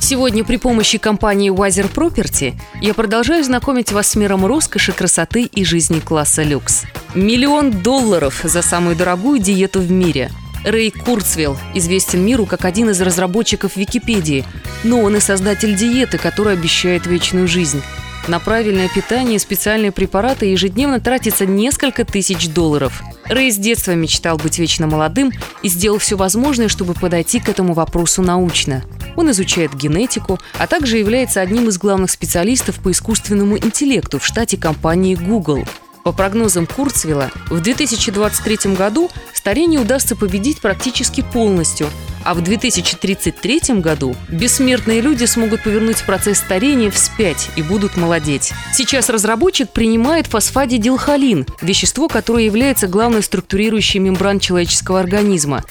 Сегодня при помощи компании Wiser Property я продолжаю знакомить вас с миром роскоши, красоты и жизни класса люкс. Миллион долларов за самую дорогую диету в мире. Рэй Курцвелл известен миру как один из разработчиков Википедии, но он и создатель диеты, которая обещает вечную жизнь. На правильное питание и специальные препараты ежедневно тратится несколько тысяч долларов. Рэй с детства мечтал быть вечно молодым и сделал все возможное, чтобы подойти к этому вопросу научно. Он изучает генетику, а также является одним из главных специалистов по искусственному интеллекту в штате компании Google. По прогнозам Курцвилла, в 2023 году старение удастся победить практически полностью, а в 2033 году бессмертные люди смогут повернуть процесс старения вспять и будут молодеть. Сейчас разработчик принимает фосфадидилхолин, вещество, которое является главной структурирующей мембран человеческого организма.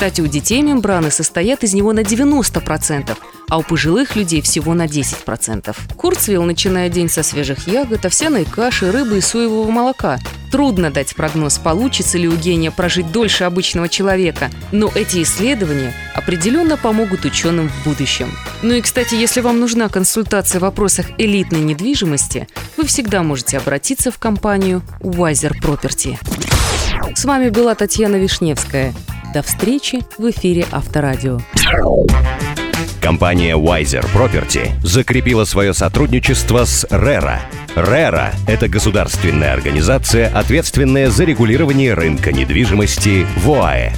Кстати, у детей мембраны состоят из него на 90%, а у пожилых людей всего на 10%. Курцвилл начинает день со свежих ягод, овсяной каши, рыбы и соевого молока. Трудно дать прогноз, получится ли у гения прожить дольше обычного человека, но эти исследования определенно помогут ученым в будущем. Ну и, кстати, если вам нужна консультация в вопросах элитной недвижимости, вы всегда можете обратиться в компанию Wiser Property. С вами была Татьяна Вишневская. До встречи в эфире Авторадио. Компания Wiser Property закрепила свое сотрудничество с RERA. RERA – это государственная организация, ответственная за регулирование рынка недвижимости в ОАЭ.